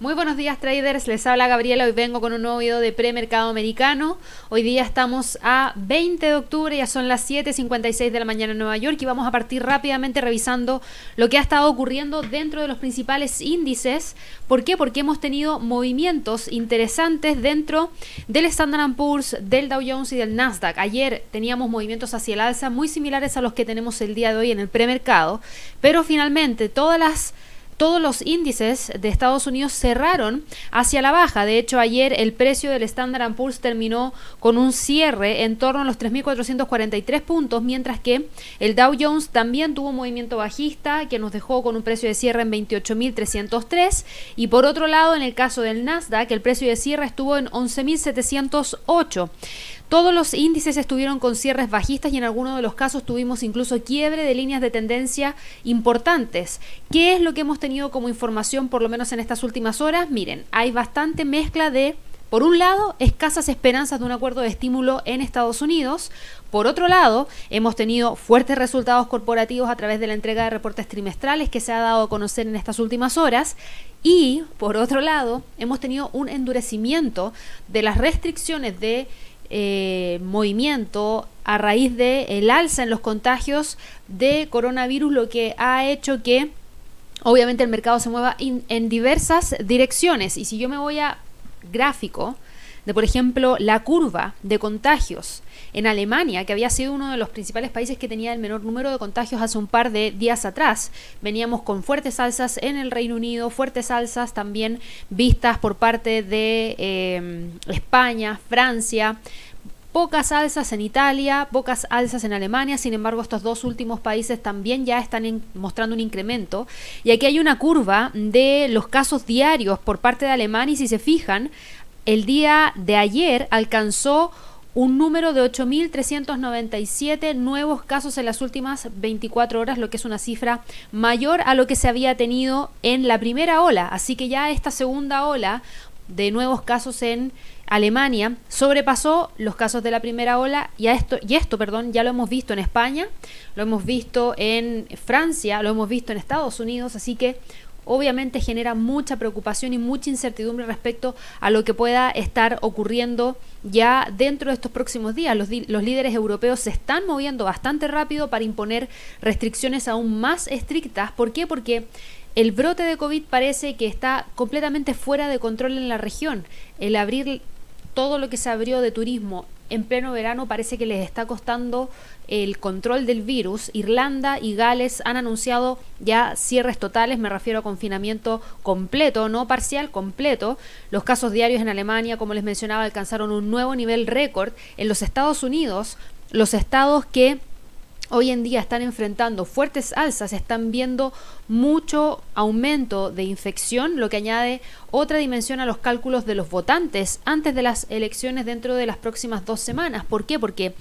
Muy buenos días traders, les habla Gabriela, hoy vengo con un nuevo video de premercado americano. Hoy día estamos a 20 de octubre, ya son las 7.56 de la mañana en Nueva York y vamos a partir rápidamente revisando lo que ha estado ocurriendo dentro de los principales índices. ¿Por qué? Porque hemos tenido movimientos interesantes dentro del Standard Poor's, del Dow Jones y del Nasdaq. Ayer teníamos movimientos hacia el alza muy similares a los que tenemos el día de hoy en el premercado, pero finalmente todas las todos los índices de Estados Unidos cerraron hacia la baja. De hecho, ayer el precio del Standard Poor's terminó con un cierre en torno a los 3.443 puntos, mientras que el Dow Jones también tuvo un movimiento bajista que nos dejó con un precio de cierre en 28.303 y por otro lado, en el caso del Nasdaq, el precio de cierre estuvo en 11.708. Todos los índices estuvieron con cierres bajistas y en algunos de los casos tuvimos incluso quiebre de líneas de tendencia importantes. ¿Qué es lo que hemos tenido como información por lo menos en estas últimas horas? Miren, hay bastante mezcla de por un lado, escasas esperanzas de un acuerdo de estímulo en Estados Unidos. Por otro lado, hemos tenido fuertes resultados corporativos a través de la entrega de reportes trimestrales que se ha dado a conocer en estas últimas horas. Y, por otro lado, hemos tenido un endurecimiento de las restricciones de eh, movimiento a raíz del el alza en los contagios de coronavirus, lo que ha hecho que obviamente el mercado se mueva en diversas direcciones. Y si yo me voy a gráfico de, por ejemplo, la curva de contagios en Alemania, que había sido uno de los principales países que tenía el menor número de contagios hace un par de días atrás. Veníamos con fuertes alzas en el Reino Unido, fuertes alzas también vistas por parte de eh, España, Francia. Pocas alzas en Italia, pocas alzas en Alemania, sin embargo estos dos últimos países también ya están mostrando un incremento. Y aquí hay una curva de los casos diarios por parte de Alemania y si se fijan, el día de ayer alcanzó un número de 8.397 nuevos casos en las últimas 24 horas, lo que es una cifra mayor a lo que se había tenido en la primera ola. Así que ya esta segunda ola de nuevos casos en Alemania sobrepasó los casos de la primera ola y, esto, y esto perdón, ya lo hemos visto en España, lo hemos visto en Francia, lo hemos visto en Estados Unidos, así que obviamente genera mucha preocupación y mucha incertidumbre respecto a lo que pueda estar ocurriendo ya dentro de estos próximos días. Los, los, líderes europeos se están moviendo bastante rápido para imponer restricciones aún más estrictas. ¿Por qué? Porque el brote de COVID parece que está completamente fuera de control en la región. El abrir todo lo que se abrió de turismo en pleno verano parece que les está costando el control del virus. Irlanda y Gales han anunciado ya cierres totales, me refiero a confinamiento completo, no parcial, completo. Los casos diarios en Alemania, como les mencionaba, alcanzaron un nuevo nivel récord. En los Estados Unidos, los estados que hoy en día están enfrentando fuertes alzas, están viendo mucho aumento de infección, lo que añade otra dimensión a los cálculos de los votantes antes de las elecciones dentro de las próximas dos semanas. ¿Por qué? Porque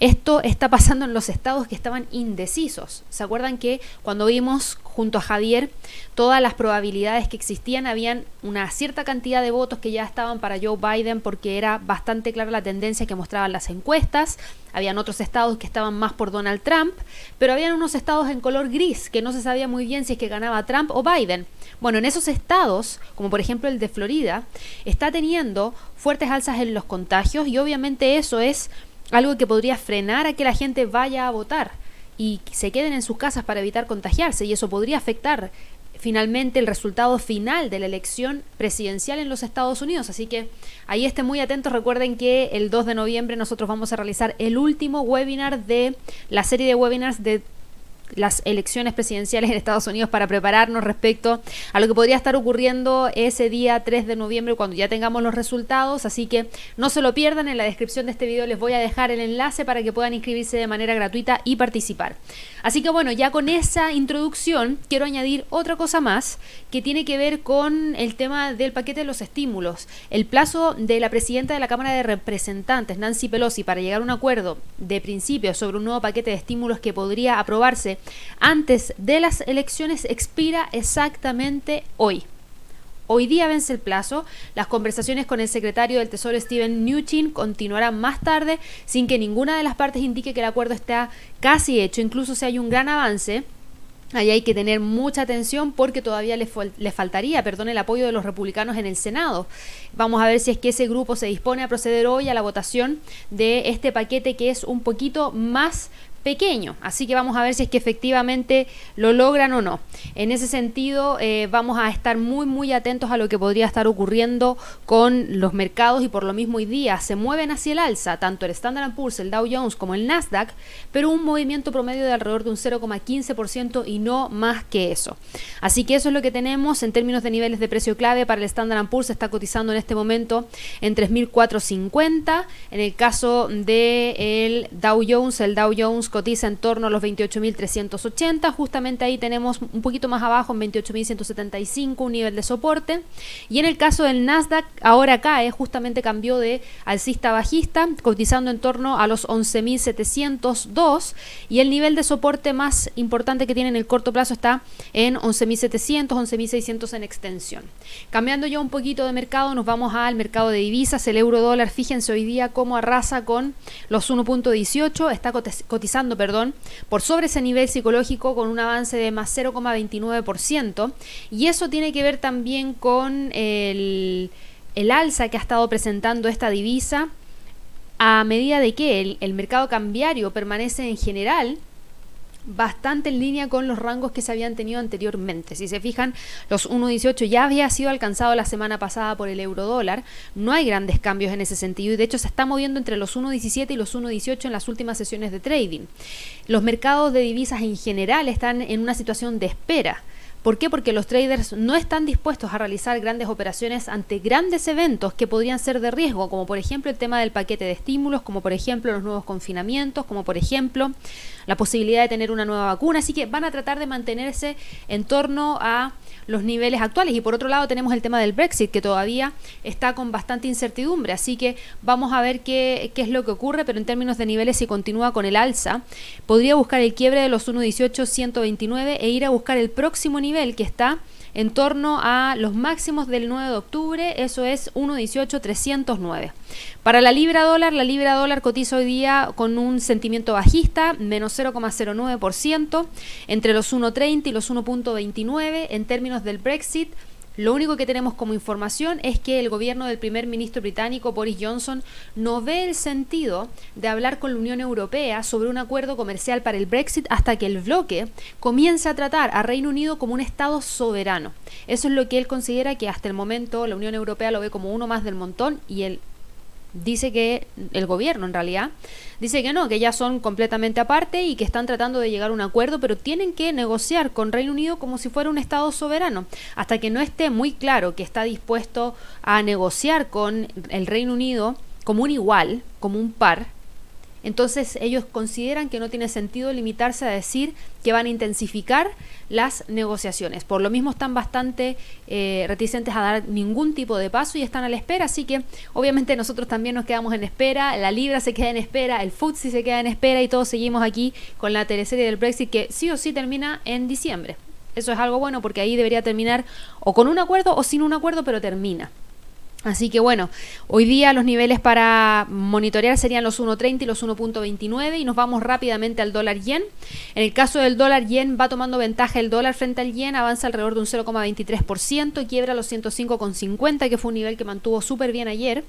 esto está pasando en los estados que estaban indecisos. ¿Se acuerdan que cuando vimos junto a Javier todas las probabilidades que existían, habían una cierta cantidad de votos que ya estaban para Joe Biden porque era bastante clara la tendencia que mostraban las encuestas. Habían otros estados que estaban más por Donald Trump, pero habían unos estados en color gris que no se sabía muy bien si es que ganaba Trump o Biden. Bueno, en esos estados, como por ejemplo el de Florida, está teniendo fuertes alzas en los contagios y obviamente eso es algo que podría frenar a que la gente vaya a votar y se queden en sus casas para evitar contagiarse y eso podría afectar finalmente el resultado final de la elección presidencial en los Estados Unidos. Así que ahí estén muy atentos. Recuerden que el 2 de noviembre nosotros vamos a realizar el último webinar de la serie de webinars de las elecciones presidenciales en Estados Unidos para prepararnos respecto a lo que podría estar ocurriendo ese día 3 de noviembre cuando ya tengamos los resultados. Así que no se lo pierdan, en la descripción de este video les voy a dejar el enlace para que puedan inscribirse de manera gratuita y participar. Así que bueno, ya con esa introducción quiero añadir otra cosa más que tiene que ver con el tema del paquete de los estímulos. El plazo de la presidenta de la Cámara de Representantes, Nancy Pelosi, para llegar a un acuerdo de principio sobre un nuevo paquete de estímulos que podría aprobarse antes de las elecciones expira exactamente hoy. Hoy día vence el plazo. Las conversaciones con el secretario del Tesoro Steven Mnuchin continuarán más tarde sin que ninguna de las partes indique que el acuerdo está casi hecho. Incluso si hay un gran avance, Ahí hay que tener mucha atención porque todavía le, faltaría, perdón, el apoyo de los republicanos en el Senado. Vamos a ver si es que ese grupo se dispone a proceder hoy a la votación de este paquete que es un poquito más pequeño. Así que vamos a ver si es que efectivamente lo logran o no. En ese sentido, eh, vamos a estar muy, muy atentos a lo que podría estar ocurriendo con los mercados y por lo mismo hoy día se mueven hacia el alza, tanto el Standard Poor's, el Dow Jones como el Nasdaq, pero un movimiento promedio de alrededor de un 0,15% y no más que eso. Así que eso es lo que tenemos en términos de niveles de precio clave para el Standard Poor's. Está cotizando en este momento en 3.450. En el caso del el Dow Jones, el Dow Jones cotiza en torno a los 28.380. Justamente ahí tenemos un poquito más abajo en 28.175 un nivel de soporte. Y en el caso del Nasdaq, ahora cae, justamente cambió de alcista a bajista, cotizando en torno a los 11.702. Y el nivel de soporte más importante que tiene en el corto plazo está en 11.700, 11.600 en extensión. Cambiando ya un poquito de mercado, nos vamos al mercado de divisas. El euro dólar, fíjense hoy día cómo arrasa con los 1.18, está cotizando perdón, por sobre ese nivel psicológico con un avance de más 0,29%. Y eso tiene que ver también con el, el alza que ha estado presentando esta divisa a medida de que el, el mercado cambiario permanece en general bastante en línea con los rangos que se habían tenido anteriormente. Si se fijan, los 1.18 ya había sido alcanzado la semana pasada por el euro dólar. No hay grandes cambios en ese sentido y de hecho se está moviendo entre los 1.17 y los 1.18 en las últimas sesiones de trading. Los mercados de divisas en general están en una situación de espera. ¿Por qué? Porque los traders no están dispuestos a realizar grandes operaciones ante grandes eventos que podrían ser de riesgo, como por ejemplo el tema del paquete de estímulos, como por ejemplo los nuevos confinamientos, como por ejemplo la posibilidad de tener una nueva vacuna. Así que van a tratar de mantenerse en torno a los niveles actuales. Y por otro lado tenemos el tema del Brexit, que todavía está con bastante incertidumbre. Así que vamos a ver qué, es lo que ocurre, pero en términos de niveles, si continúa con el alza, podría buscar el quiebre de los 1.18, 129 e ir a buscar el próximo nivel que está en torno a los máximos del 9 de octubre, eso es 1.18.309. Para la libra dólar, la libra dólar cotiza hoy día con un sentimiento bajista, menos 0,09%, entre los 1.30 y los 1.29 en términos del Brexit. Lo único que tenemos como información es que el gobierno del primer ministro británico Boris Johnson no ve el sentido de hablar con la Unión Europea sobre un acuerdo comercial para el Brexit hasta que el bloque comience a tratar a Reino Unido como un Estado soberano. Eso es lo que él considera que hasta el momento la Unión Europea lo ve como uno más del montón y el dice que el gobierno en realidad dice que no, que ya son completamente aparte y que están tratando de llegar a un acuerdo, pero tienen que negociar con Reino Unido como si fuera un Estado soberano. Hasta que no esté muy claro que está dispuesto a negociar con el Reino Unido como un igual, como un par, entonces ellos consideran que no tiene sentido limitarse a decir que van a intensificar las negociaciones. Por lo mismo están bastante eh, reticentes a dar ningún tipo de paso y están a la espera. Así que obviamente nosotros también nos quedamos en espera, la Libra se queda en espera, el FTSE se queda en espera y todos seguimos aquí con la teleserie del Brexit que sí o sí termina en diciembre. Eso es algo bueno porque ahí debería terminar o con un acuerdo o sin un acuerdo, pero termina. Así que bueno, hoy día los niveles para monitorear serían los 1.30 y los 1.29 y nos vamos rápidamente al dólar yen. En el caso del dólar yen va tomando ventaja el dólar frente al yen, avanza alrededor de un 0,23%, quiebra los 105,50 que fue un nivel que mantuvo súper bien ayer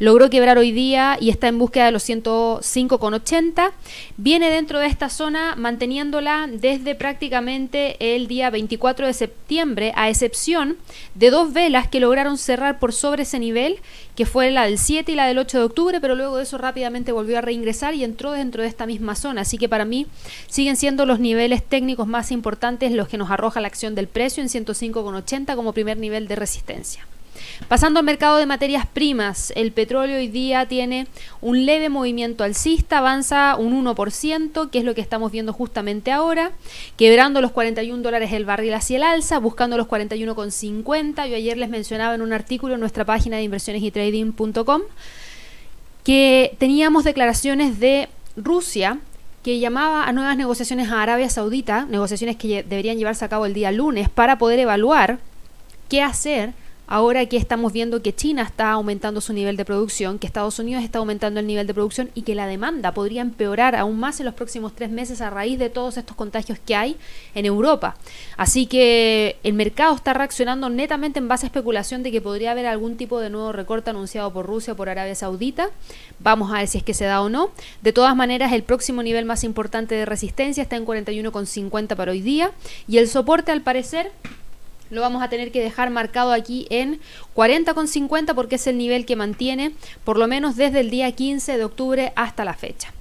logró quebrar hoy día y está en búsqueda de los 105,80. Viene dentro de esta zona manteniéndola desde prácticamente el día 24 de septiembre, a excepción de dos velas que lograron cerrar por sobre ese nivel, que fue la del 7 y la del 8 de octubre, pero luego de eso rápidamente volvió a reingresar y entró dentro de esta misma zona. Así que para mí siguen siendo los niveles técnicos más importantes los que nos arroja la acción del precio en 105,80 como primer nivel de resistencia. Pasando al mercado de materias primas, el petróleo hoy día tiene un leve movimiento alcista, avanza un 1%, que es lo que estamos viendo justamente ahora, quebrando los 41 dólares el barril hacia el alza, buscando los 41,50. Yo ayer les mencionaba en un artículo en nuestra página de inversiones y trading.com que teníamos declaraciones de Rusia que llamaba a nuevas negociaciones a Arabia Saudita, negociaciones que deberían llevarse a cabo el día lunes, para poder evaluar qué hacer ahora que estamos viendo que China está aumentando su nivel de producción, que Estados Unidos está aumentando el nivel de producción y que la demanda podría empeorar aún más en los próximos tres meses a raíz de todos estos contagios que hay en Europa. Así que el mercado está reaccionando netamente en base a especulación de que podría haber algún tipo de nuevo recorte anunciado por Rusia o por Arabia Saudita. Vamos a ver si es que se da o no. De todas maneras, el próximo nivel más importante de resistencia está en 41,50 para hoy día y el soporte al parecer lo vamos a tener que dejar marcado aquí en 40,50 porque es el nivel que mantiene por lo menos desde el día 15 de octubre hasta la fecha.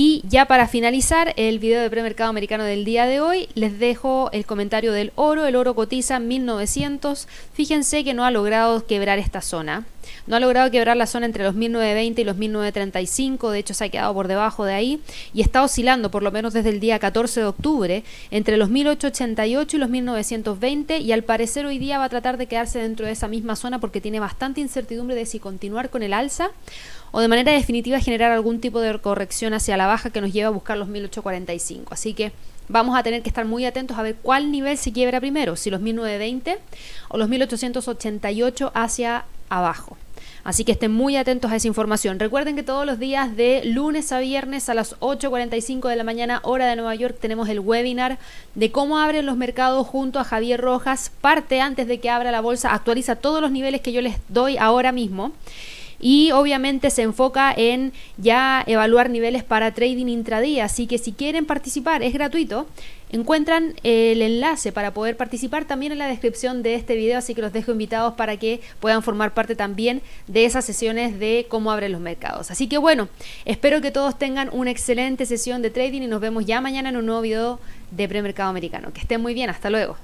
Y ya para finalizar el video de premercado americano del día de hoy, les dejo el comentario del oro. El oro cotiza 1900. Fíjense que no ha logrado quebrar esta zona. No ha logrado quebrar la zona entre los 1920 y los 1935, de hecho se ha quedado por debajo de ahí y está oscilando por lo menos desde el día 14 de octubre entre los 1888 y los 1920 y al parecer hoy día va a tratar de quedarse dentro de esa misma zona porque tiene bastante incertidumbre de si continuar con el alza o de manera definitiva generar algún tipo de corrección hacia la baja que nos lleva a buscar los 1845. Así que vamos a tener que estar muy atentos a ver cuál nivel se quiebra primero, si los 1920 o los 1888 hacia abajo. Así que estén muy atentos a esa información. Recuerden que todos los días de lunes a viernes a las 8.45 de la mañana hora de Nueva York tenemos el webinar de cómo abren los mercados junto a Javier Rojas. Parte antes de que abra la bolsa, actualiza todos los niveles que yo les doy ahora mismo y obviamente se enfoca en ya evaluar niveles para trading intradía. Así que si quieren participar, es gratuito. Encuentran el enlace para poder participar también en la descripción de este video, así que los dejo invitados para que puedan formar parte también de esas sesiones de cómo abren los mercados. Así que bueno, espero que todos tengan una excelente sesión de trading y nos vemos ya mañana en un nuevo video de premercado americano. Que estén muy bien, hasta luego.